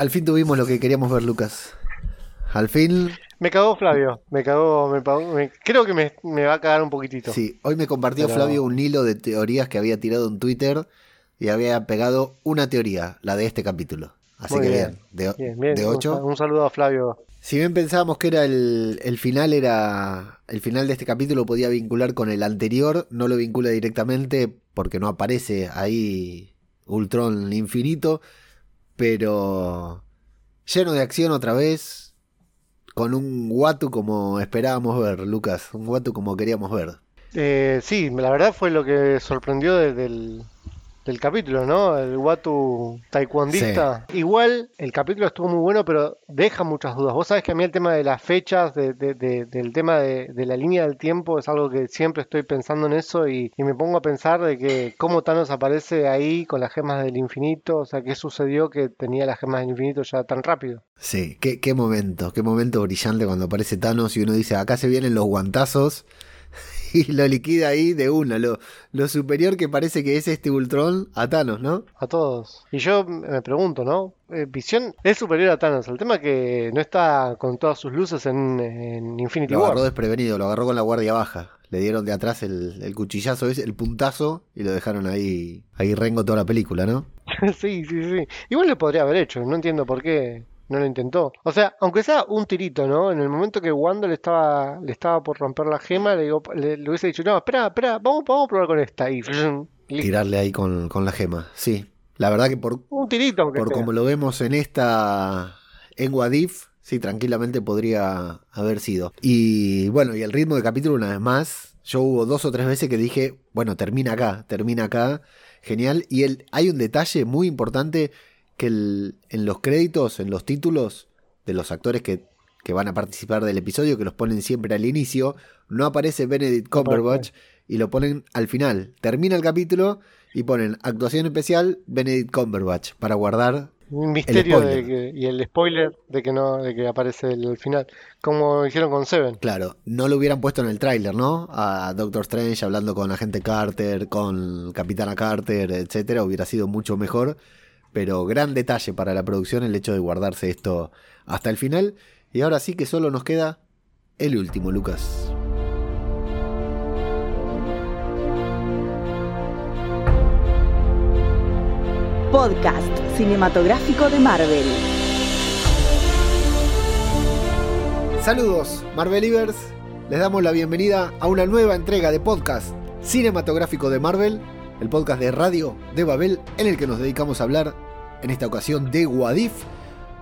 al fin tuvimos lo que queríamos ver, Lucas. Al fin. Me cagó Flavio, me cagó, me, creo que me, va a cagar un poquitito. Sí, hoy me compartió Flavio un hilo de teorías que había tirado en Twitter y había pegado una teoría, la de este capítulo. Así que bien, de, de 8. Un, saludo a Flavio. Si bien pensábamos que era el, el, final, era. El final de este capítulo podía vincular con el anterior, no lo vincula directamente porque no aparece ahí Ultron infinito, pero lleno de acción otra vez, con un Watu como esperábamos ver, Lucas, un Watu como queríamos ver. Eh, sí, la verdad fue lo que sorprendió desde el, del capítulo, ¿no? El Watu taekwondista. Igual el capítulo estuvo muy bueno, pero deja muchas dudas. Vos sabés que a mí el tema de las fechas, del tema de, la línea del tiempo, es algo que siempre estoy pensando en eso y, me pongo a pensar de que cómo Thanos aparece ahí con las gemas del infinito, o sea, qué sucedió que tenía las gemas del infinito ya tan rápido. Sí, qué, qué momento, qué momento brillante cuando aparece Thanos y uno dice, acá se vienen los guantazos. Y lo liquida ahí de una. Lo, lo superior que parece que es este Ultron a Thanos, ¿no? A todos. Y yo me pregunto, ¿no? Eh, Visión es superior a Thanos. El tema es que no está con todas sus luces en, en Infinity War. Lo agarró desprevenido, lo agarró con la guardia baja. Le dieron de atrás el, el cuchillazo, el puntazo, y lo dejaron ahí, ahí rengo toda la película, ¿no? sí, sí, sí. Igual le podría haber hecho, no entiendo por qué no lo intentó. O sea, aunque sea un tirito, ¿no? En el momento que Wanda le estaba, le estaba por romper la gema, le, digo, le, hubiese dicho, no, espera, espera, vamos, vamos a probar con esta. Y tirarle ahí con, la gema, sí. La verdad que por, un tirito, por como lo vemos en esta, en Wadif, sí, tranquilamente podría haber sido. Y bueno, y el ritmo de capítulo una vez más, yo hubo dos o tres veces que dije, bueno, termina acá, termina acá, genial. Y el, hay un detalle muy importante que en los créditos, en los títulos de los actores que, van a participar del episodio, que los ponen siempre al inicio, no aparece Benedict Cumberbatch y lo ponen al final. Termina el capítulo y ponen actuación especial Benedict Cumberbatch para guardar un misterio y el spoiler de que no de que aparece el, final como hicieron con Seven. Claro no lo hubieran puesto en el tráiler no a Doctor Strange hablando con agente Carter con Capitana Carter etcétera hubiera sido mucho mejor pero gran detalle para la producción el hecho de guardarse esto hasta el final. Y ahora sí que solo nos queda el último, Lucas. Podcast cinematográfico de Marvel. Saludos, Marvelivers. Les damos la bienvenida a una nueva entrega de podcast cinematográfico de Marvel el podcast de radio de Babel en el que nos dedicamos a hablar en esta ocasión de Wadif.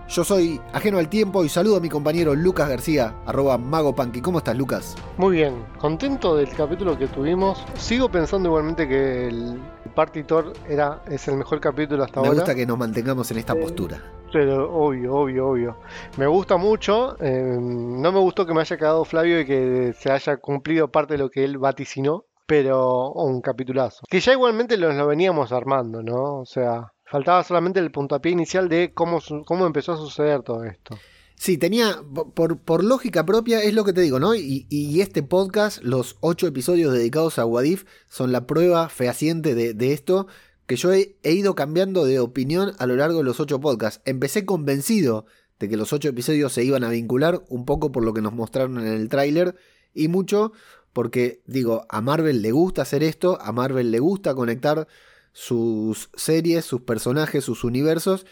Yo soy ajeno al tiempo y saludo a mi compañero Lucas García, arroba magopanqui. ¿Cómo estás, Lucas? Muy bien, contento del capítulo que tuvimos. Sigo pensando igualmente que el Partitor era, es el mejor capítulo hasta ahora. Me gusta que nos mantengamos en esta postura. Pero obvio, obvio, obvio. Me gusta mucho. Eh, no me gustó que me haya quedado Flavio y que se haya cumplido parte de lo que él vaticinó pero un capitulazo. Que ya igualmente lo, lo veníamos armando, ¿no? O sea, faltaba solamente el puntapié inicial de cómo, cómo empezó a suceder todo esto. Sí, tenía, por, por lógica propia, es lo que te digo, ¿no? Y, y, este podcast, los ocho episodios dedicados a Wadif, son la prueba fehaciente de, de esto, que yo he, he, ido cambiando de opinión a lo largo de los ocho podcasts. Empecé convencido de que los ocho episodios se iban a vincular, un poco por lo que nos mostraron en el tráiler, y mucho porque digo, a Marvel le gusta hacer esto, a Marvel le gusta conectar sus series, sus personajes, sus universos,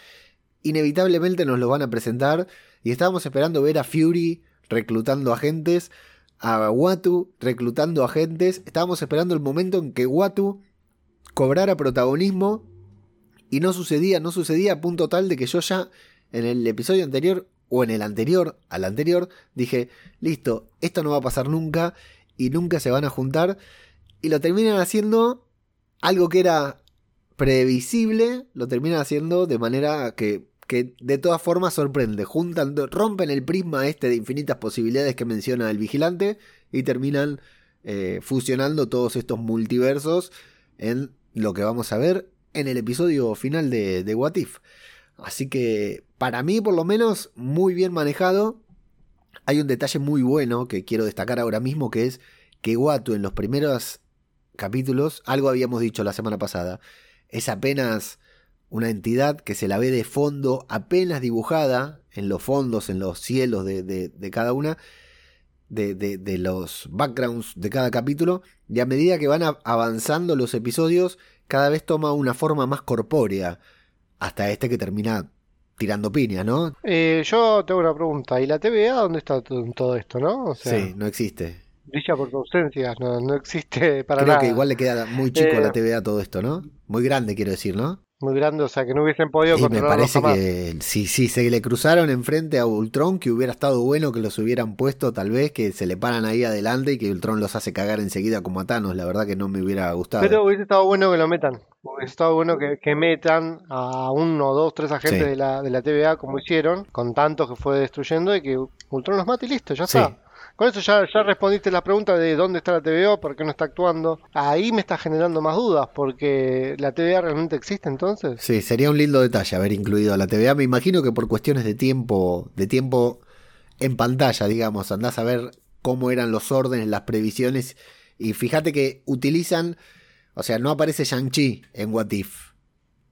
inevitablemente nos lo van a presentar y estábamos esperando ver a Fury reclutando agentes, a Watu reclutando agentes, estábamos esperando el momento en que Watu cobrara protagonismo y no sucedía, no sucedía a punto tal de que yo ya en el episodio anterior o en el anterior al anterior dije, listo, esto no va a pasar nunca y nunca se van a juntar. Y lo terminan haciendo algo que era previsible, lo terminan haciendo de manera que, que de todas formas sorprende. Juntan, rompen el prisma este de infinitas posibilidades que menciona el vigilante y terminan eh, fusionando todos estos multiversos en lo que vamos a ver en el episodio final de, de What If. Así que para mí por lo menos muy bien manejado hay un detalle muy bueno que quiero destacar ahora mismo, que es que Watu en los primeros capítulos, algo habíamos dicho la semana pasada, es apenas una entidad que se la ve de fondo apenas dibujada en los fondos, en los cielos de, de, cada una, de, de, los backgrounds de cada capítulo, y a medida que van avanzando los episodios, cada vez toma una forma más corpórea, hasta este que termina tirando piña, ¿no? Eh, yo tengo una pregunta, ¿y la TVA dónde está todo esto, no? sí, no existe. Brilla por tu ausencia, no, no existe para Creo nada. que igual le queda muy chico a la Eh, TVA todo esto, ¿no? Muy grande, quiero decir, ¿no? Muy grande, o sea que no hubiesen podido Y me parece jamás. que si, si se le cruzaron enfrente a Ultron, que hubiera estado bueno que los hubieran puesto, tal vez, que se le paran ahí adelante y que Ultron los hace cagar enseguida como a Thanos. La verdad que no me hubiera gustado. Pero hubiese estado bueno que lo metan. Hubiese estado bueno que, que metan a uno, dos, tres agentes Sí. de, la, de la TVA como hicieron, con tantos que fue destruyendo, y que Ultron los mate y listo, ya Sí. está. Con eso ya, respondiste la pregunta de dónde está la TVA, por qué no está actuando. Ahí me está generando más dudas, porque la TVA realmente existe entonces. Sí, sería un lindo detalle haber incluido a la TVA. Me imagino que por cuestiones de tiempo, de tiempo en pantalla, digamos, andás a ver cómo eran los órdenes, las previsiones. Y fíjate que utilizan, o sea, no aparece Shang-Chi en What If.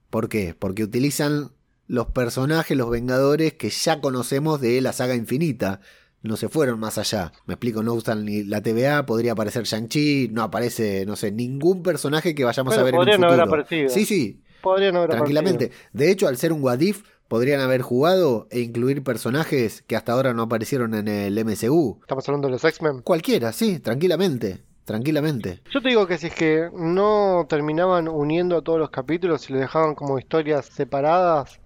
¿Por qué? Porque utilizan los personajes, los Vengadores que ya conocemos de la saga infinita. No se fueron más allá. Me explico, no usan ni la TVA, podría aparecer Shang-Chi, no aparece, no sé, ningún personaje que vayamos a ver en un podrían futuro. haber aparecido. Sí, sí, Podrían haber tranquilamente. De hecho, al ser un What If, podrían haber jugado e incluir personajes que hasta ahora no aparecieron en el MCU. Estamos hablando de los X-Men. Cualquiera, sí, tranquilamente. Tranquilamente. Yo te digo que si es que no terminaban uniendo a todos los capítulos y lo dejaban como historias separadas,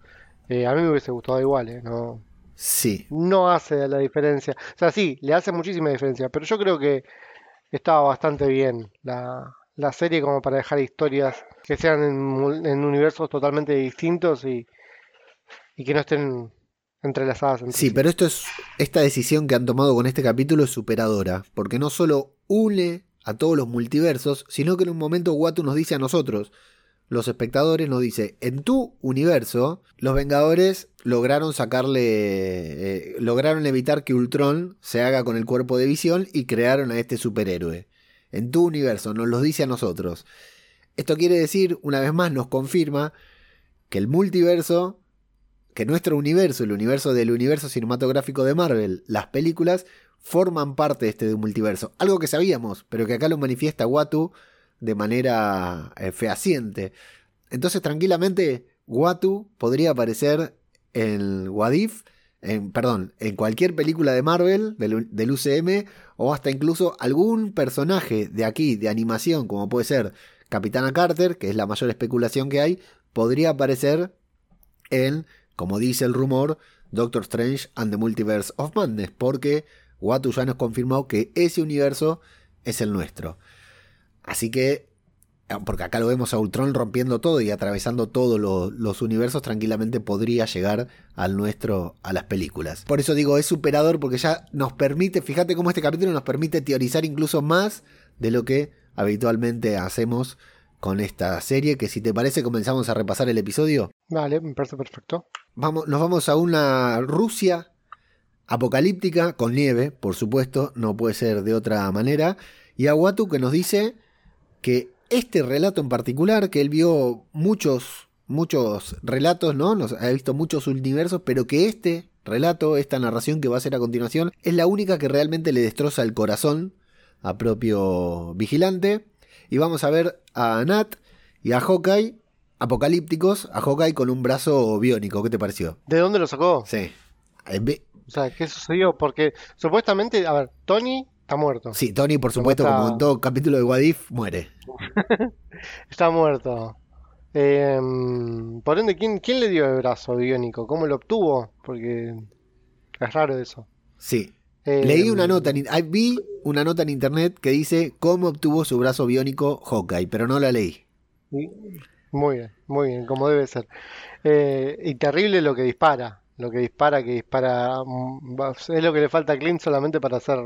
eh, a mí me hubiese gustado igual, ¿eh? No, Sí. no hace la diferencia. O sea, sí, le hace muchísima diferencia, pero yo creo que estaba bastante bien la, la serie como para dejar historias que sean en, en universos totalmente distintos y, y que no estén entrelazadas entre Sí, pero esto es esta decisión que han tomado con este capítulo es superadora, porque no solo une a todos los multiversos, sino que en un momento Watu nos dice a nosotros, los espectadores nos dice, en tu universo, los Vengadores lograron sacarle, eh, lograron evitar que Ultron se haga con el cuerpo de visión y crearon a este superhéroe. En tu universo, nos los dice a nosotros. Esto quiere decir, una vez más, nos confirma que el multiverso que nuestro universo, el universo del universo cinematográfico de Marvel, las películas, forman parte de este multiverso. Algo que sabíamos, pero que acá lo manifiesta Watu de manera eh, fehaciente. Entonces, tranquilamente, Watu podría aparecer en Wadif, en, perdón, en cualquier película de Marvel, del, del UCM, o hasta incluso algún personaje de aquí, de animación, como puede ser Capitana Carter, que es la mayor especulación que hay, podría aparecer en como dice el rumor, Doctor Strange and the Multiverse of Madness, porque Watu ya nos confirmó que ese universo es el nuestro. Así que, porque acá lo vemos a Ultron rompiendo todo y atravesando todos lo- los universos, tranquilamente podría llegar al nuestro, a las películas. Por eso digo, es superador porque ya nos permite, fíjate cómo este capítulo nos permite teorizar incluso más de lo que habitualmente hacemos con esta serie, que si te parece comenzamos a repasar el episodio. Vale, me parece perfecto. Vamos, nos vamos a una Rusia apocalíptica con nieve, por supuesto, no puede ser de otra manera. Y a Watu que nos dice que este relato en particular, que él vio muchos, muchos relatos, ¿no? Nos ha visto muchos universos, pero que este relato, esta narración que va a hacer a continuación, es la única que realmente le destroza el corazón a propio vigilante. Y vamos a ver a Nat y a Hawkeye apocalípticos, a Hawkeye con un brazo biónico. ¿Qué te pareció? ¿De dónde lo sacó? Sí. Eh, O sea, ¿qué sucedió? Porque supuestamente, a ver, Tony está muerto. Sí, Tony, por supuesto, está- como en todo capítulo de Wadif, muere. Está muerto. Eh, por ende, ¿quién, quién le dio el brazo biónico? ¿Cómo lo obtuvo? Porque es raro eso. Sí. Eh, Leí una nota, en, vi una nota en internet que dice cómo obtuvo su brazo biónico Hawkeye, pero no la leí. Muy bien, muy bien, como debe ser. Eh, y terrible lo que dispara. Lo que dispara, que dispara. mm, Es lo que le falta a Clint solamente para ser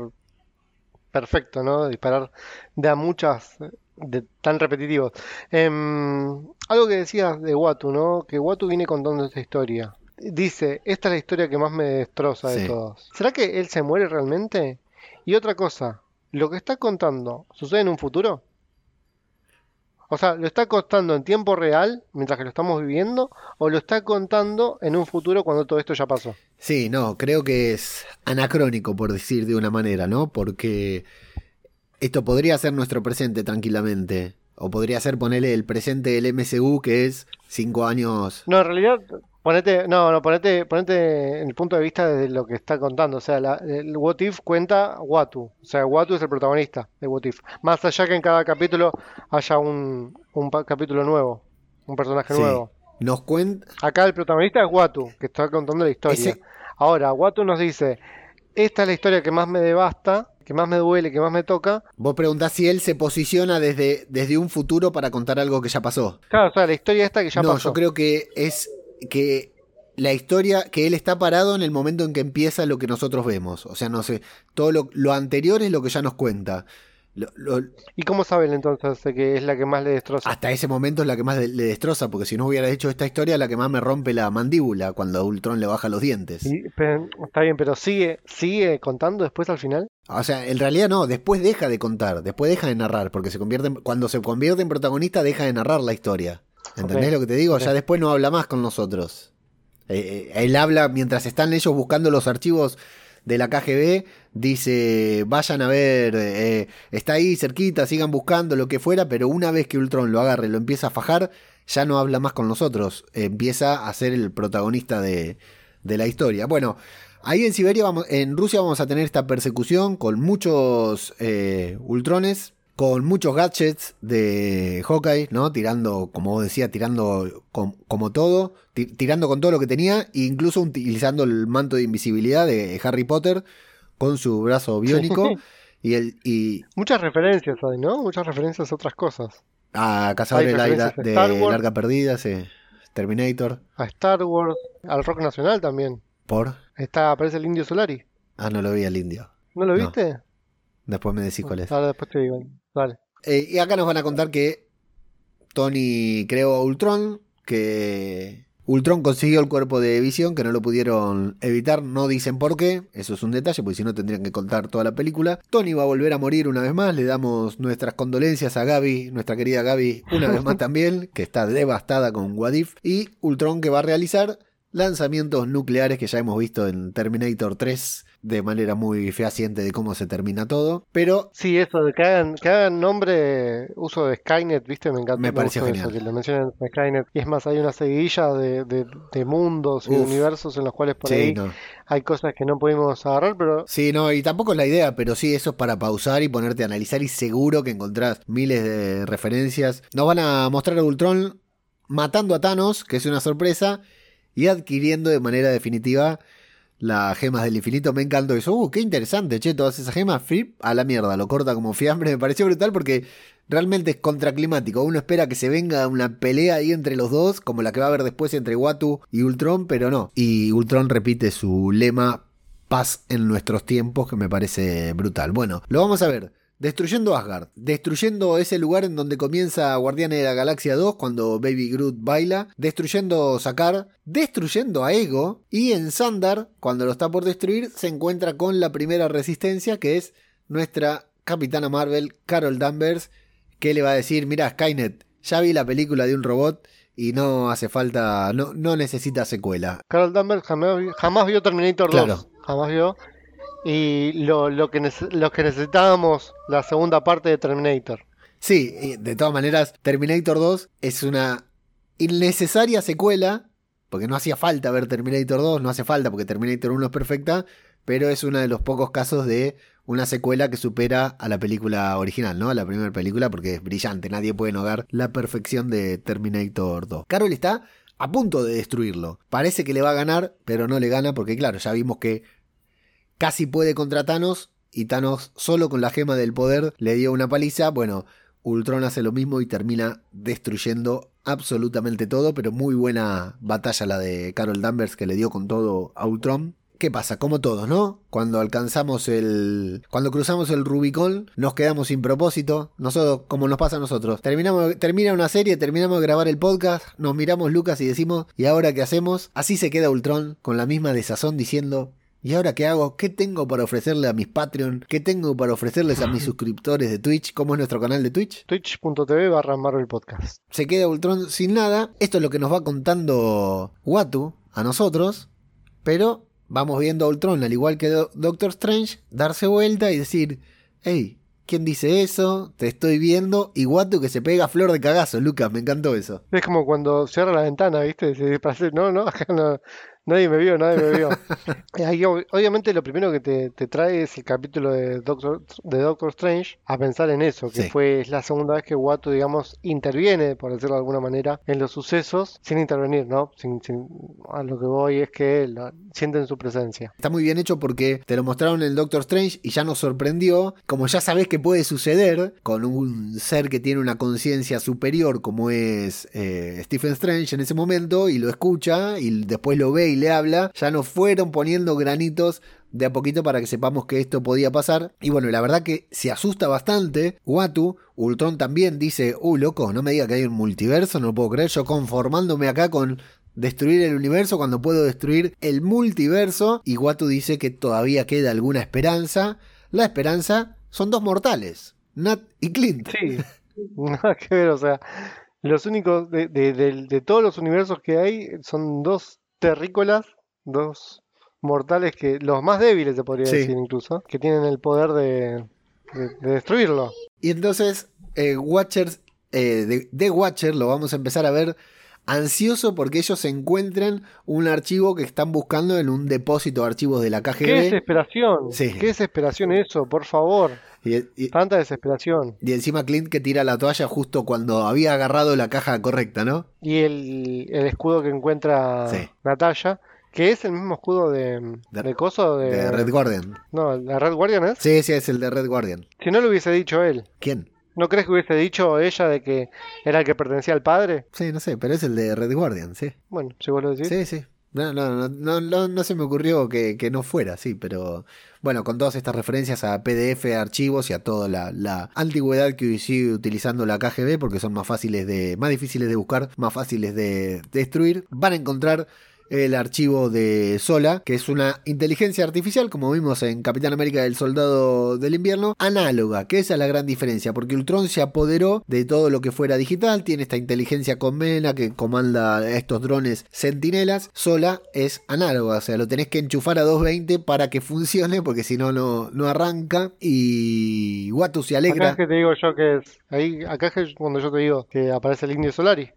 perfecto, ¿no? Disparar de a muchas, eh, de, tan repetitivos. Em, algo que decías de Watu, ¿no? Que Watu viene contando esta historia. Dice, esta es la historia que más me destroza de todos. ¿Será que él se muere realmente? Y otra cosa, ¿lo que está contando sucede en un futuro? O sea, ¿lo está contando en tiempo real, mientras que lo estamos viviendo, o lo está contando en un futuro cuando todo esto ya pasó? Sí, no, creo que es anacrónico, por decir de una manera, ¿no? Porque esto podría ser nuestro presente tranquilamente. O podría ser ponerle el presente del MCU, que es cinco años. No, en realidad, ponete, no, no, ponete, ponete en el punto de vista de lo que está contando. O sea, la- el What If cuenta Watu. O sea, Watu es el protagonista de What If. Más allá que en cada capítulo haya un, un capítulo nuevo, un personaje Sí. nuevo. Nos cuenta. Acá el protagonista es Watu, que está contando la historia. Ese- Ahora, Watu nos dice, esta es la historia que más me devasta, que más me duele, que más me toca. Vos preguntás si él se posiciona desde, desde un futuro para contar algo que ya pasó. Claro, o sea, la historia esta que ya no, pasó. yo creo que es que la historia, que él está parado en el momento en que empieza lo que nosotros vemos. O sea, no sé, todo lo, lo anterior es lo que ya nos cuenta. Lo- lo- ¿Y cómo sabe él entonces que es la que más le destroza? hasta ese momento es la que más le destroza, porque si no hubiera hecho esta historia, la que más me rompe la mandíbula cuando Ultron le baja los dientes. Y, pero, está bien, pero sigue, sigue contando después al final. O sea, en realidad no, después deja de contar, después deja de narrar, porque se convierte en- cuando se convierte en protagonista deja de narrar la historia. ¿Entendés lo que te digo? Ya después no habla más con nosotros. Eh, eh, él habla mientras están ellos buscando los archivos de la KGB, dice, vayan a ver, eh, está ahí cerquita, sigan buscando lo que fuera, pero una vez que Ultron lo agarre, lo empieza a fajar, ya no habla más con nosotros, empieza a ser el protagonista de, de la historia. Bueno, ahí en Siberia, vamos, en Rusia vamos a tener esta persecución con muchos Ultrones, con muchos gadgets de Hawkeye, ¿no? Tirando, como vos decías, tirando com- como todo, ti- tirando con todo lo que tenía, e incluso utilizando el manto de invisibilidad de Harry Potter con su brazo biónico y el y Muchas referencias hay, ¿no? Muchas referencias a otras cosas. a Cazador Hay de, Wars. Larga Perdida, sí, Terminator, A Star Wars, al rock nacional también. por... Está, aparece el Indio Solari. Ah, no lo vi al indio. ¿No lo No. viste? Después me decís cuál es. Ahora después te digo. Eh, y acá nos van a contar que Tony creó a Ultron, que Ultron consiguió el cuerpo de Visión, que no lo pudieron evitar, no dicen por qué, eso es un detalle, porque si no tendrían que contar toda la película. Tony va a volver a morir una vez más, le damos nuestras condolencias a Gaby, nuestra querida Gaby, una vez más también, que está devastada con Wadif, y Ultron que va a realizar lanzamientos nucleares que ya hemos visto en Terminator 3 de manera muy fehaciente de cómo se termina todo, pero Sí, eso de que hagan, que hagan nombre, uso de Skynet, ¿viste? Me encanta. Me gustó genial. Eso, que lo mencionen en Skynet. Y es más, hay una seguidilla de, de, de mundos y universos en los cuales por sí, ahí no. hay cosas que no pudimos agarrar, pero Sí, no, y tampoco es la idea, pero sí, eso es para pausar y ponerte a analizar y seguro que encontrás miles de referencias. Nos van a mostrar a Ultron matando a Thanos, que es una sorpresa, y adquiriendo de manera definitiva las gemas del infinito. Me encantó eso. Uh, qué interesante, che, todas esas gemas, flip, a la mierda, lo corta como fiambre. Me pareció brutal porque realmente es contraclimático. Uno espera que se venga una pelea ahí entre los dos, como la que va a haber después entre Watu y Ultron, pero no. Y Ultron repite su lema paz en nuestros tiempos, que me parece brutal. Bueno, lo vamos a ver. Destruyendo Asgard, destruyendo ese lugar en donde comienza Guardianes de la Galaxia 2 cuando Baby Groot baila, destruyendo Sakar, destruyendo a Ego y en Sandar, cuando lo está por destruir, se encuentra con la primera resistencia que es nuestra Capitana Marvel, Carol Danvers, que le va a decir, mira Skynet, ya vi la película de un robot y no hace falta, no, no necesita secuela. Carol Danvers jamás, jamás vio Terminator 2. Claro. Jamás vio. Y lo, que nece- lo que necesitábamos, la segunda parte de Terminator. Sí, de todas maneras, Terminator 2 es una innecesaria secuela, porque no hacía falta ver Terminator 2, no hace falta porque Terminator 1 es perfecta, pero es uno de los pocos casos de una secuela que supera a la película original, ¿no? A la primera película, porque es brillante, nadie puede negar la perfección de Terminator 2. Carol está a punto de destruirlo. Parece que le va a ganar, pero no le gana porque, claro, ya vimos que casi puede contra Thanos y Thanos solo con la gema del poder le dio una paliza. Bueno, Ultron hace lo mismo y termina destruyendo absolutamente todo, pero muy buena batalla la de Carol Danvers que le dio con todo a Ultron. ¿Qué pasa? Como todos, ¿no? Cuando alcanzamos el. Cuando cruzamos el Rubicón, nos quedamos sin propósito. Nosotros, como nos pasa a nosotros. Terminamos, termina una serie, terminamos de grabar el podcast, nos miramos Lucas y decimos, ¿y ahora qué hacemos? Así se queda Ultron, con la misma desazón diciendo. ¿Y ahora qué hago? ¿Qué tengo para ofrecerle a mis Patreon? ¿Qué tengo para ofrecerles a mis suscriptores de Twitch? ¿Cómo es nuestro canal de Twitch? Twitch.tv barra Marvel Podcast. Se queda Ultron sin nada. Esto es lo que nos va contando Watu a nosotros. Pero vamos viendo a Ultron, al igual que Doctor Strange, darse vuelta y decir, hey, ¿quién dice eso? Te estoy viendo. Y Watu que se pega flor de cagazo, Lucas, me encantó eso. Es como cuando cierra la ventana, ¿viste? no, no, no, Nadie me vio, nadie me vio. Ahí, obviamente lo primero que te, trae es el capítulo de Doctor, de Doctor Strange a pensar en eso, que fue la segunda vez que Watu, digamos, interviene, por decirlo de alguna manera, en los sucesos sin intervenir, ¿no? Sin, a lo que voy es que sienten su presencia. Está muy bien hecho porque te lo mostraron en el Doctor Strange y ya nos sorprendió, como ya sabes que puede suceder con un ser que tiene una conciencia superior como es eh, Stephen Strange en ese momento y lo escucha y después lo ve le habla, ya nos fueron poniendo granitos de a poquito para que sepamos que esto podía pasar. Y bueno, la verdad que se asusta bastante. Watu, Ultron también dice, uh, loco, no me diga que hay un multiverso, no lo puedo creer, yo conformándome acá con destruir el universo cuando puedo destruir el multiverso. Y Watu dice que todavía queda alguna esperanza. La esperanza son dos mortales, Nat y Clint. Sí, nada que ver, o sea, los únicos de, de todos los universos que hay son dos terrícolas, dos mortales que, los más débiles se podría decir incluso, que tienen el poder de, destruirlo. Y entonces, eh, Watchers, eh, de, Watcher lo vamos a empezar a ver ansioso porque ellos encuentren un archivo que están buscando en un depósito de archivos de la KGB. ¡Qué desesperación! ¡Qué desesperación eso, por favor! Y, Tanta desesperación. Y encima Clint que tira la toalla justo cuando había agarrado la caja correcta, ¿no? Y el, escudo que encuentra Natalia, que es el mismo escudo de, de, Coso de, Red Guardian. No, ¿la Red Guardian es? Sí, sí, es el de Red Guardian. Si no lo hubiese dicho él. ¿Quién? ¿No crees que hubiese dicho ella de que era el que pertenecía al padre? Sí, no sé, pero es el de Red Guardian, sí. Bueno, si vos lo decís. Sí, sí. No, no, no, no, no, se me ocurrió que, no fuera, sí, pero bueno, con todas estas referencias a PDF, archivos y a toda la, antigüedad que sigue utilizando la KGB, porque son más fáciles de, más difíciles de buscar, más fáciles de destruir, van a encontrar el archivo de Sola, que es una inteligencia artificial, como vimos en Capitán América del Soldado del Invierno, análoga, que esa es la gran diferencia, porque Ultron se apoderó de todo lo que fuera digital, tiene esta inteligencia conmena que comanda estos drones sentinelas, Sola es análoga, o sea, lo tenés que enchufar a 220 para que funcione, porque si no, no arranca, y Watu se alegra. Acá es que te digo yo que ahí, acá es cuando yo te digo que aparece el Indio Solari.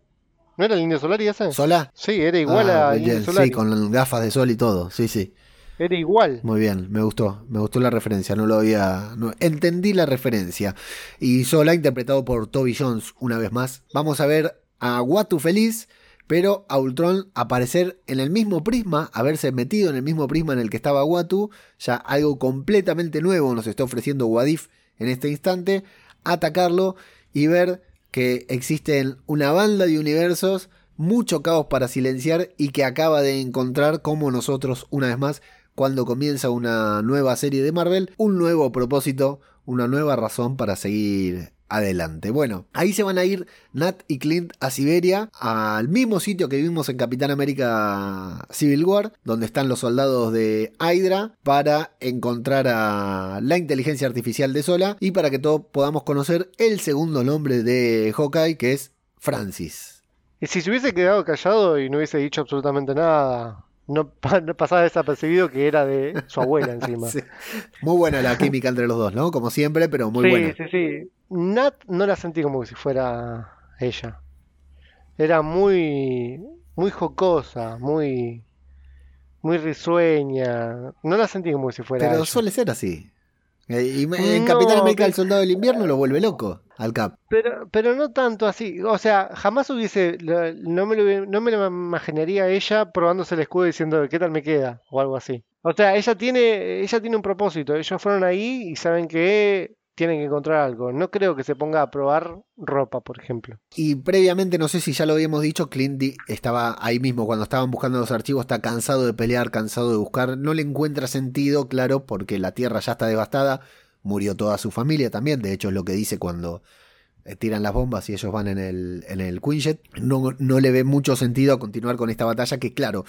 ¿No era el Indio Solari ese? ¿Sola? Sí, era igual ah, a Indio Solari. Sí, con gafas de sol y todo, sí, sí. Era igual. Muy bien, me gustó, me gustó la referencia, no lo había... entendí la referencia. Y Sola interpretado por Toby Jones una vez más. Vamos a ver a Watu feliz, pero a Ultron aparecer en el mismo prisma, haberse metido en el mismo prisma en el que estaba Watu, ya algo completamente nuevo nos está ofreciendo Wadif en este instante, atacarlo y ver que existen una banda de universos, mucho caos para silenciar y que acaba de encontrar como nosotros una vez más cuando comienza una nueva serie de Marvel, un nuevo propósito, una nueva razón para seguir adelante. Bueno, ahí se van a ir Nat y Clint a Siberia, al mismo sitio que vimos en Capitán América Civil War, donde están los soldados de Hydra, para encontrar a la inteligencia artificial de Sola y para que todos podamos conocer el segundo nombre de Hawkeye, que es Francis. Y si se hubiese quedado callado y no hubiese dicho absolutamente nada, no, pasaba desapercibido que era de su abuela encima. Muy buena la química entre los dos, ¿no? Como siempre, pero muy buena. Sí, sí, sí. Nat no la sentí como si fuera ella. Era muy, muy jocosa, muy, muy risueña. No la sentí como si fuera. Pero suele ser así. Eh, y en Capitán América el Soldado del Invierno lo vuelve loco al Cap. Pero, pero no tanto así. O sea, jamás hubiese. No me, lo, no me lo imaginaría ella probándose el escudo diciendo qué tal me queda o algo así. O sea, ella tiene, ella tiene un propósito. Ellos fueron ahí y saben que tienen que encontrar algo. No creo que se ponga a probar ropa, por ejemplo. Y previamente, no sé si ya lo habíamos dicho, Clint estaba ahí mismo cuando estaban buscando los archivos, está cansado de pelear, cansado de buscar, no le encuentra sentido, claro, porque la tierra ya está devastada, murió toda su familia también, de hecho es lo que dice cuando eh, tiran las bombas y ellos van en el, en el Quinjet. No, no le ve mucho sentido a continuar con esta batalla que, claro,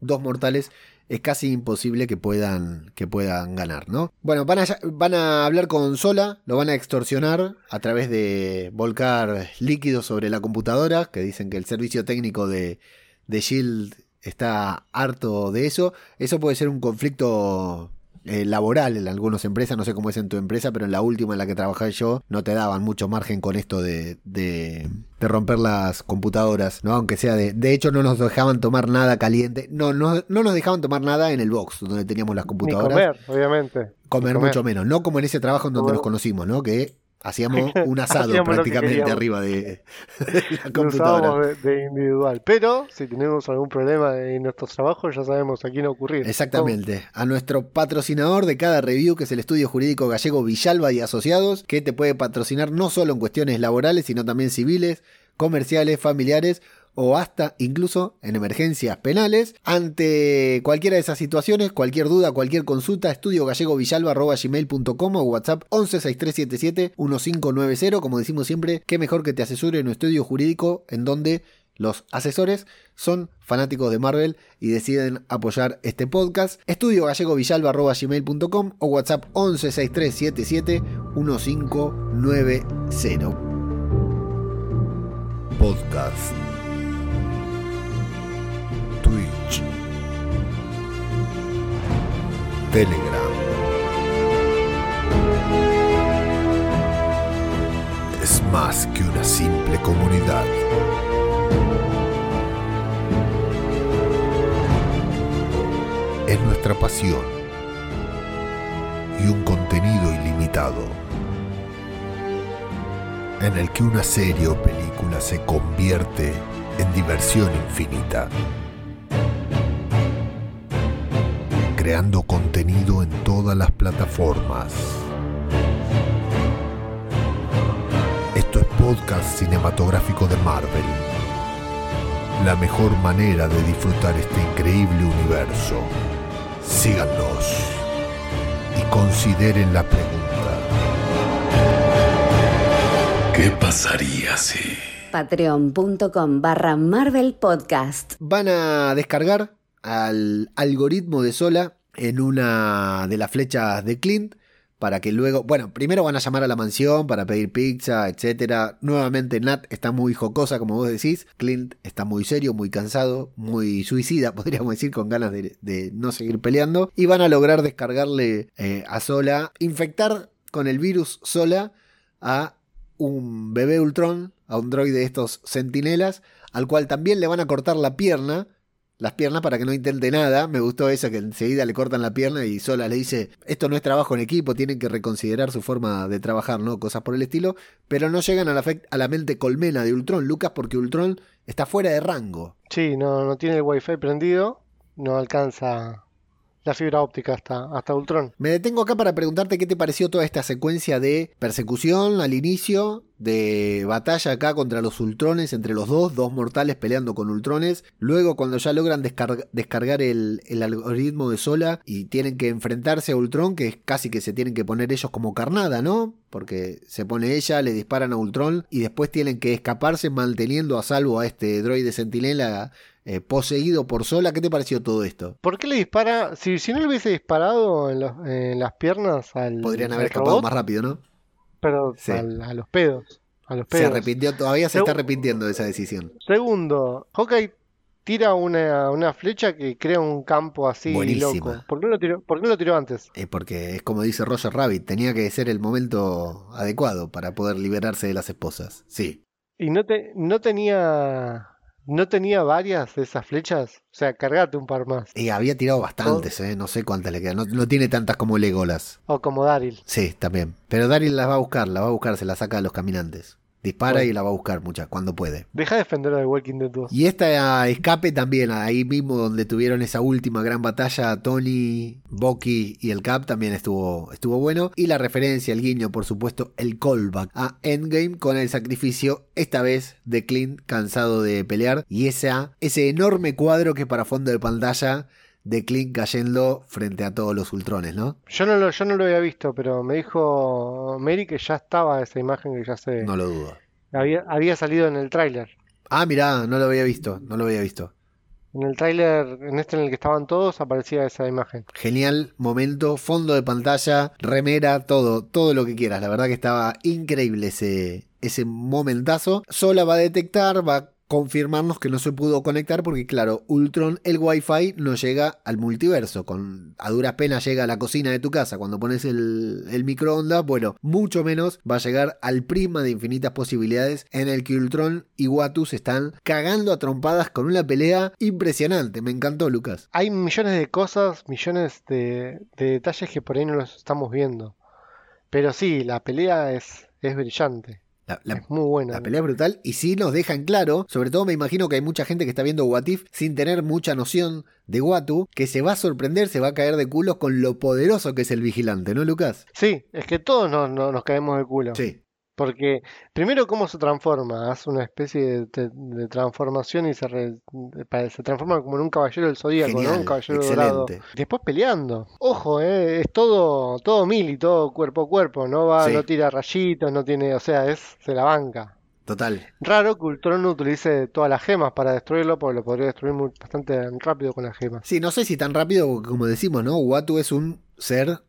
dos mortales es casi imposible que puedan, que puedan ganar, ¿no? Bueno, van a, van a hablar con Sola, lo van a extorsionar a través de volcar líquidos sobre la computadora, que dicen que el servicio técnico de, de Shield está harto de eso. Eso puede ser un conflicto eh, laboral en algunas empresas, no sé cómo es en tu empresa, pero en la última en la que trabajé yo no te daban mucho margen con esto de, de, romper las computadoras, ¿no? Aunque sea de... De hecho no nos dejaban tomar nada caliente, no, no, no nos dejaban tomar nada en el box donde teníamos las computadoras. comer, obviamente. Comer, mucho menos, no como en ese trabajo en donde nos conocimos, ¿no? Que Hacíamos un asado prácticamente arriba de, la computadora. De, individual. Pero si tenemos algún problema en nuestros trabajos, ya sabemos a quién ocurrir. Exactamente. A nuestro patrocinador de cada review, que es el estudio jurídico gallego Villalba y Asociados, que te puede patrocinar no solo en cuestiones laborales, sino también civiles, comerciales, familiares o hasta incluso en emergencias penales. Ante cualquiera de esas situaciones, cualquier duda, cualquier consulta, estudio gmail.com o WhatsApp 1163771590. Como decimos siempre, qué mejor que te asesore en un estudio jurídico en donde los asesores son fanáticos de Marvel y deciden apoyar este podcast. Estudio gmail.com o WhatsApp 1163771590. Podcast Telegram. Es más que una simple comunidad. Es nuestra pasión y un contenido ilimitado en el que una serie o película se convierte en diversión infinita. Creando contenido en todas las plataformas. Esto es podcast cinematográfico de Marvel. La mejor manera de disfrutar este increíble universo. Síganos y consideren la pregunta. ¿Qué pasaría si... Patreon.com barra Marvel Podcast. Van a descargar al algoritmo de Sola en una de las flechas de Clint para que luego, bueno, primero van a llamar a la mansión para pedir pizza, etcétera. Nuevamente Nat está muy jocosa, como vos decís. Clint está muy serio, muy cansado, muy suicida, podríamos decir, con ganas de, no seguir peleando. Y van a lograr descargarle eh, a Sola, infectar con el virus Sola a un bebé Ultron, a un droide de estos sentinelas, al cual también le van a cortar la pierna las piernas para que no intente nada. Me gustó eso que enseguida le cortan la pierna y sola le dice, esto no es trabajo en equipo, tienen que reconsiderar su forma de trabajar, ¿no? Cosas por el estilo. Pero no llegan a la, a la mente colmena de Ultron, Lucas, porque Ultron está fuera de rango. Sí, no, no tiene el wifi prendido, no alcanza la fibra óptica hasta, hasta Ultron. Me detengo acá para preguntarte qué te pareció toda esta secuencia de persecución al inicio, de batalla acá contra los Ultrones, entre los dos, dos mortales peleando con Ultrones. Luego, cuando ya logran descargar el, el, algoritmo de Sola y tienen que enfrentarse a Ultron, que es casi que se tienen que poner ellos como carnada, ¿no? Porque se pone ella, le disparan a Ultron y después tienen que escaparse manteniendo a salvo a este droide sentinela eh, poseído por Sola. ¿Qué te pareció todo esto? ¿Por qué le dispara? Si, si no le hubiese disparado en, las piernas al. Podrían haber escapado más rápido, ¿no? Pero a los pedos. A los pedos. Se arrepintió, todavía se está arrepintiendo de esa decisión. Segundo, Hawkeye tira una, una, flecha que crea un campo así loco. ¿Por qué, lo tiró, ¿Por qué lo tiró antes? Eh, porque es como dice Roger Rabbit, tenía que ser el momento adecuado para poder liberarse de las esposas. Sí. Y no, te, no tenía ¿No tenía varias de esas flechas? O sea, cargate un par más. Y había tirado bastantes, ¿eh? No sé cuántas le quedan. No, tiene tantas como Legolas. O como Daryl. Sí, también. Pero Daryl las va a buscar, las va a buscar, se las saca a los caminantes. Dispara y la va a buscar muchas cuando puede. Deja de defender a The Walking Dead 2. Y esta escape también, ahí mismo donde tuvieron esa última gran batalla, Tony, Bucky y el Cap también estuvo, estuvo bueno. Y la referencia, el guiño, por supuesto, el callback a Endgame con el sacrificio, esta vez de Clint cansado de pelear. Y esa, ese enorme cuadro que para fondo de pantalla de Clint cayendo frente a todos los ultrones, ¿no? Yo no lo, yo no lo había visto, pero me dijo Mary que ya estaba esa imagen que ya se... No lo dudo. Había, había salido en el tráiler. Ah, mirá, no lo había visto, no lo había visto. En el tráiler, en este en el que estaban todos, aparecía esa imagen. Genial momento, fondo de pantalla, remera, todo, todo lo que quieras. La verdad que estaba increíble ese, ese momentazo. Sola va a detectar, va a confirmarnos que no se pudo conectar porque claro, Ultron, el Wi-Fi no llega al multiverso, con a duras penas llega a la cocina de tu casa cuando pones el, el microondas, bueno, mucho menos va a llegar al prisma de infinitas posibilidades en el que Ultron y Watu están cagando a trompadas con una pelea impresionante, me encantó Lucas. Hay millones de cosas, millones de, de detalles que por ahí no los estamos viendo. Pero sí, la pelea es, es brillante. La, la- es muy buena. La pelea es brutal y sí nos deja en claro, sobre todo me imagino que hay mucha gente que está viendo What If sin tener mucha noción de Watu, que se va a sorprender, se va a caer de culos con lo poderoso que es el vigilante, ¿no, Lucas? Sí, es que todos nos, nos- nos caemos de culo. Sí, Porque primero cómo se transforma, hace una especie de, de- de transformación y se, re- se transforma como en un caballero del zodíaco, ¿no? genial, Un caballero dorado. excelente. Después peleando. Ojo, eh, es todo, todo mil y todo cuerpo a cuerpo, no va, Sí. no tira rayitos, no tiene, o sea, es, se la banca. Total. Raro que Ultron no utilice todas las gemas para destruirlo, porque lo podría destruir muy, bastante rápido con las gemas. Sí, no sé si tan rápido, como decimos, ¿no? Watu es un ser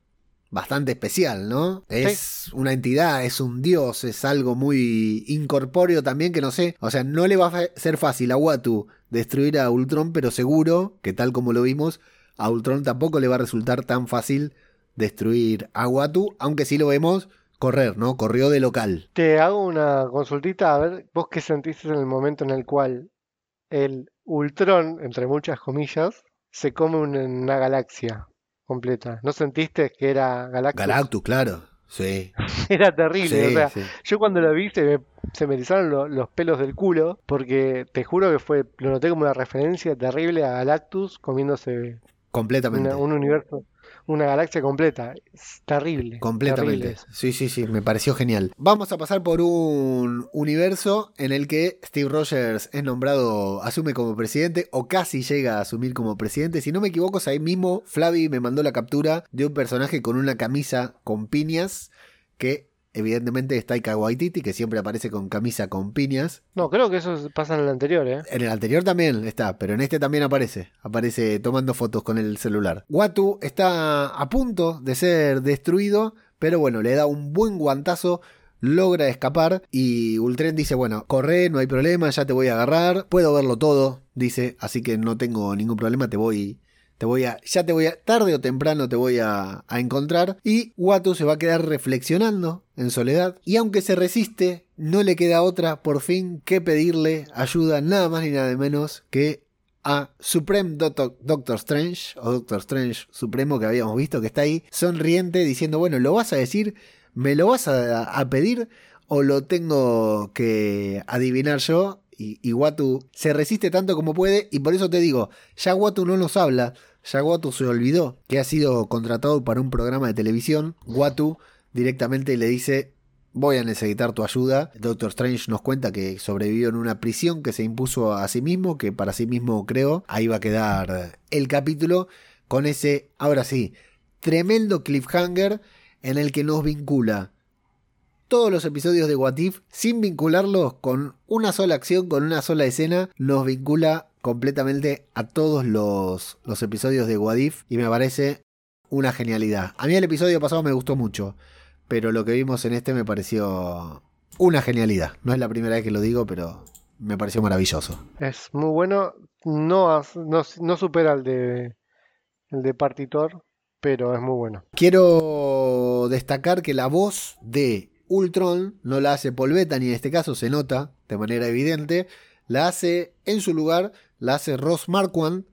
bastante especial, ¿no? Es una entidad, es un dios, es algo muy incorpóreo también que no sé. O sea, no le va a ser fácil a Watu destruir a Ultron, pero seguro que tal como lo vimos, a Ultron tampoco le va a resultar tan fácil destruir a Watu, aunque sí lo vemos correr, ¿no? Corrió de local. Te hago una consultita, a ver, vos qué sentiste en el momento en el cual el Ultron, entre muchas comillas, se come un- una galaxia completa. ¿No sentiste que era Galactus? Galactus, claro. Sí. Era terrible, o sea, sí. yo cuando lo vi se me, se me erizaron lo- los pelos del culo, porque te juro que fue, lo noté como una referencia terrible a Galactus comiéndose Completamente. una- un universo, una galaxia completa. Es terrible. Completamente. terrible. Sí, sí, sí, me pareció genial. Vamos a pasar por un universo en el que Steve Rogers es nombrado, asume como presidente o casi llega a asumir como presidente. Si no me equivoco, es ahí mismo Flavi me mandó la captura de un personaje con una camisa con piñas que evidentemente es Taika Waititi, que siempre aparece con camisa con piñas. No, creo que eso pasa en el anterior, ¿eh? En el anterior también está, pero en este también aparece. Aparece tomando fotos con el celular. Watu está a punto de ser destruido, pero bueno, le da un buen guantazo. Logra escapar y Ultren dice, bueno, corre, no hay problema, ya te voy a agarrar, puedo verlo todo, dice, así que no tengo ningún problema, te voy, te voy a, ya te voy a, tarde o temprano te voy a, a encontrar. Y Watu se va a quedar reflexionando en soledad. Y aunque se resiste, no le queda otra por fin que pedirle ayuda nada más ni nada menos que a Supreme Doctor, Doctor Strange, o Doctor Strange Supremo que habíamos visto que está ahí, sonriente, diciendo, bueno, ¿lo vas a decir? ¿Me lo vas a, a pedir? ¿O lo tengo que adivinar yo? Y, Watu se resiste tanto como puede y por eso te digo, ya Watu no nos habla, ya Watu se olvidó que ha sido contratado para un programa de televisión, Watu directamente le dice, voy a necesitar tu ayuda. Doctor Strange nos cuenta que sobrevivió en una prisión que se impuso a sí mismo, que para sí mismo creó. Ahí va a quedar el capítulo con ese, ahora sí, tremendo cliffhanger en el que nos vincula todos los episodios de What If sin vincularlos con una sola acción, con una sola escena, nos vincula completamente a todos los, los episodios de What If y me parece una genialidad. A mí el episodio pasado me gustó mucho, pero lo que vimos en este me pareció una genialidad. No es la primera vez que lo digo, pero me pareció maravilloso. Es muy bueno. No, no, no supera el de el de Partitor, pero es muy bueno. Quiero destacar que la voz de Ultron no la hace Paul Bettany, en este caso se nota de manera evidente, la hace en su lugar, la hace Ross Marquand,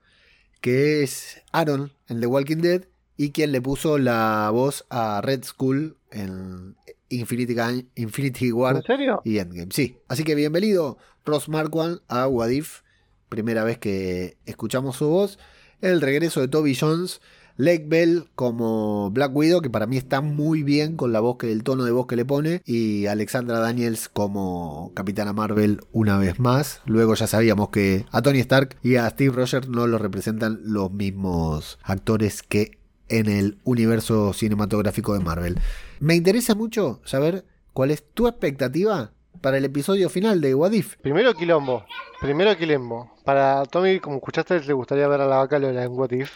que es Aaron en The Walking Dead y quien le puso la voz a Red Skull en Infinity, War ¿En serio? y Endgame. Sí, así que bienvenido Ross Marquand a Wadif, primera vez que escuchamos su voz, el regreso de Toby Jones, Lake Bell como Black Widow, que para mí está muy bien con la voz que el tono de voz que le pone, y Alexandra Daniels como Capitana Marvel una vez más. Luego ya sabíamos que a Tony Stark y a Steve Rogers no lo representan los mismos actores que en el universo cinematográfico de Marvel. Me interesa mucho saber cuál es tu expectativa para el episodio final de Wadif. Primero Quilombo. Primero Quilombo. Para Tommy, como escuchaste, le gustaría ver a la vaca lo What If.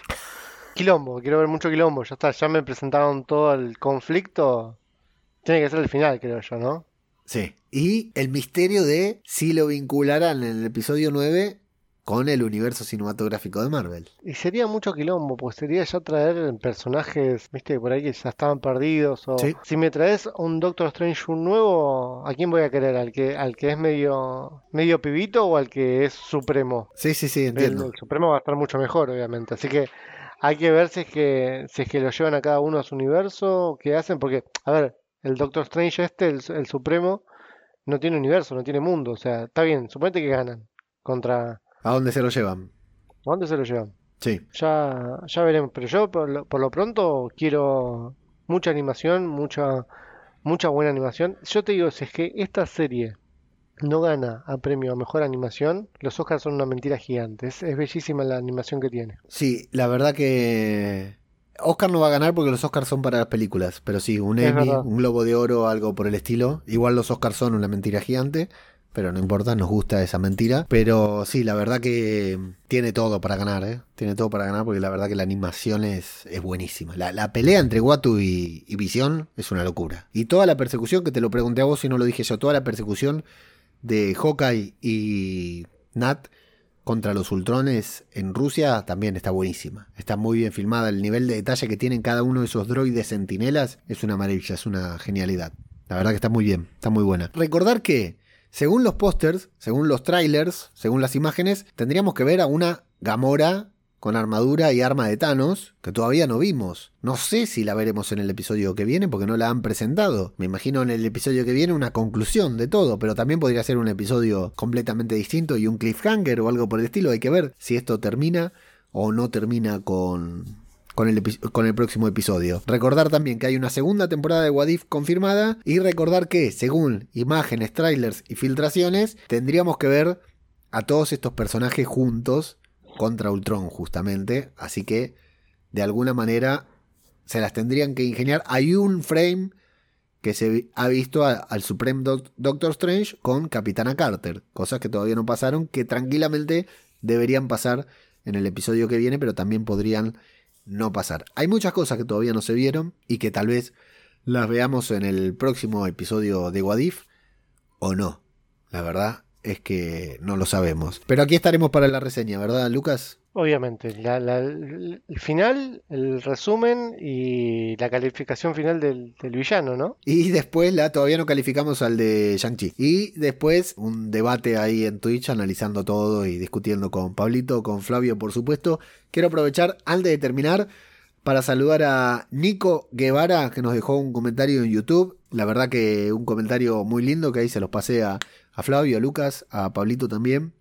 Quilombo, quiero ver mucho Quilombo. Ya está, ya me presentaron todo el conflicto. Tiene que ser el final, creo yo, ¿no? Sí. Y el misterio de si lo vincularán en el episodio 9 con el universo cinematográfico de Marvel. Y sería mucho quilombo, pues sería ya traer personajes, viste, por ahí que ya estaban perdidos. O Sí. si me traes un Doctor Strange un nuevo, ¿a quién voy a querer? ¿Al que, al que es medio, medio pibito o al que es supremo? Sí, sí, sí, El, entiendo. el supremo va a estar mucho mejor, obviamente. Así que hay que ver si es que, si es que lo llevan a cada uno a su universo, qué hacen, porque, a ver, el Doctor Strange este, el, el supremo, no tiene universo, no tiene mundo. O sea, está bien, suponete que ganan contra... ¿A dónde se lo llevan? ¿A dónde se lo llevan? Sí. Ya, ya veremos, pero yo por lo, por lo pronto quiero mucha animación, mucha, mucha buena animación. Yo te digo, si es que esta serie no gana a premio a mejor animación, los Oscars son una mentira gigante. Es, es bellísima la animación que tiene. Sí, la verdad que Oscar no va a ganar porque los Oscars son para las películas, pero sí, un Es Emmy, verdad. un Globo de Oro, algo por el estilo. Igual los Oscars son una mentira gigante, pero no importa, nos gusta esa mentira. Pero sí, la verdad que tiene todo para ganar, ¿eh? Tiene todo para ganar porque la verdad que la animación es, es buenísima. La, la pelea entre Watu y, y Visión es una locura. Y toda la persecución, que te lo pregunté a vos y no lo dije yo, toda la persecución de Hawkeye y Nat contra los Ultrones en Rusia también está buenísima. Está muy bien filmada. El nivel de detalle que tienen cada uno de esos droides centinelas es una maravilla, es una genialidad. La verdad que está muy bien, está muy buena. Recordar que, según los pósters, según los trailers, según las imágenes, tendríamos que ver a una Gamora con armadura y arma de Thanos, que todavía no vimos. No sé si la veremos en el episodio que viene porque no la han presentado. Me imagino en el episodio que viene una conclusión de todo, pero también podría ser un episodio completamente distinto y un cliffhanger o algo por el estilo. Hay que ver si esto termina o no termina con, el, el próximo episodio. Recordar también que hay una segunda temporada de Wadif confirmada y recordar que, según imágenes, trailers y filtraciones, tendríamos que ver a todos estos personajes juntos contra Ultron, justamente. Así que, de alguna manera, se las tendrían que ingeniar. Hay un frame que se ha visto al Supreme Doc- Doctor Strange con Capitana Carter. Cosas que todavía no pasaron, que tranquilamente deberían pasar en el episodio que viene, pero también podrían no pasar. Hay muchas cosas que todavía no se vieron y que tal vez las veamos en el próximo episodio de Wadif o no. La verdad es que no lo sabemos. Pero aquí estaremos para la reseña, ¿verdad, Lucas? Obviamente, la- la- el final, el resumen y la calificación final del, del villano, ¿no? Y después la todavía no calificamos al de Shang-Chi. Y después un debate ahí en Twitch analizando todo y discutiendo con Pablito, con Flavio, por supuesto. Quiero aprovechar antes de terminar para saludar a Nico Guevara que nos dejó un comentario en YouTube. La verdad que un comentario muy lindo que ahí se los pasé a, a Flavio, a Lucas, a Pablito también.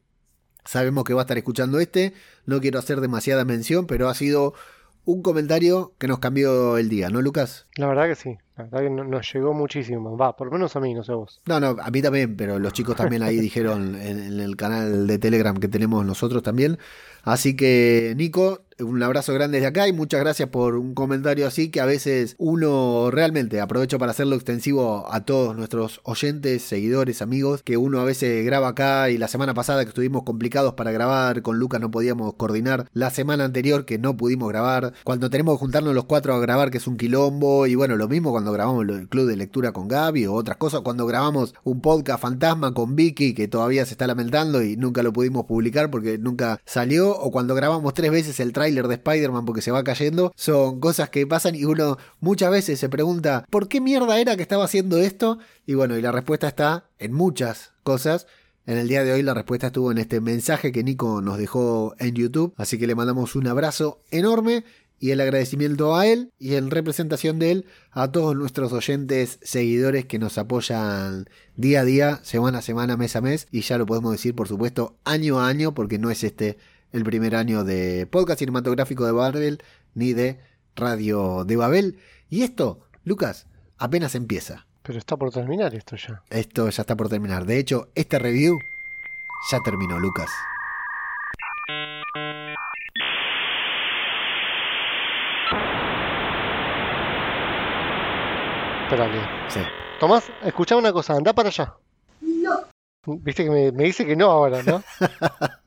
Sabemos que va a estar escuchando este. No quiero hacer demasiada mención, pero ha sido un comentario que nos cambió el día, ¿no, Lucas? La verdad que sí, la verdad que no- nos llegó muchísimo. Va, por lo menos a mí, no sé vos. No, no, a mí también, pero los chicos también ahí dijeron en, en el canal de Telegram que tenemos nosotros también. Así que, Nico, un abrazo grande desde acá y muchas gracias por un comentario así que a veces uno realmente aprovecho para hacerlo extensivo a todos nuestros oyentes, seguidores, amigos, que uno a veces graba acá y la semana pasada que estuvimos complicados para grabar, con Lucas no podíamos coordinar, la semana anterior que no pudimos grabar, cuando tenemos que juntarnos los cuatro a grabar que es un quilombo y bueno, lo mismo cuando grabamos el club de lectura con Gaby o otras cosas, cuando grabamos un podcast fantasma con Vicky que todavía se está lamentando y nunca lo pudimos publicar porque nunca salió, o cuando grabamos tres veces el de Spider-Man porque se va cayendo, son cosas que pasan y uno muchas veces se pregunta, ¿por qué mierda era que estaba haciendo esto? Y bueno, y la respuesta está en muchas cosas. En el día de hoy la respuesta estuvo en este mensaje que Nico nos dejó en YouTube, así que le mandamos un abrazo enorme y el agradecimiento a él y en representación de él a todos nuestros oyentes, seguidores que nos apoyan día a día, semana a semana, mes a mes y ya lo podemos decir por supuesto año a año porque no es este el primer año de podcast cinematográfico de Babel ni de Radio de Babel y esto, Lucas, apenas empieza. Pero está por terminar esto ya. Esto ya está por terminar. De hecho, este review ya terminó, Lucas. Espérale. Sí. Tomás, escuchá una cosa, anda para allá. Viste que me, me dice que no ahora, ¿no?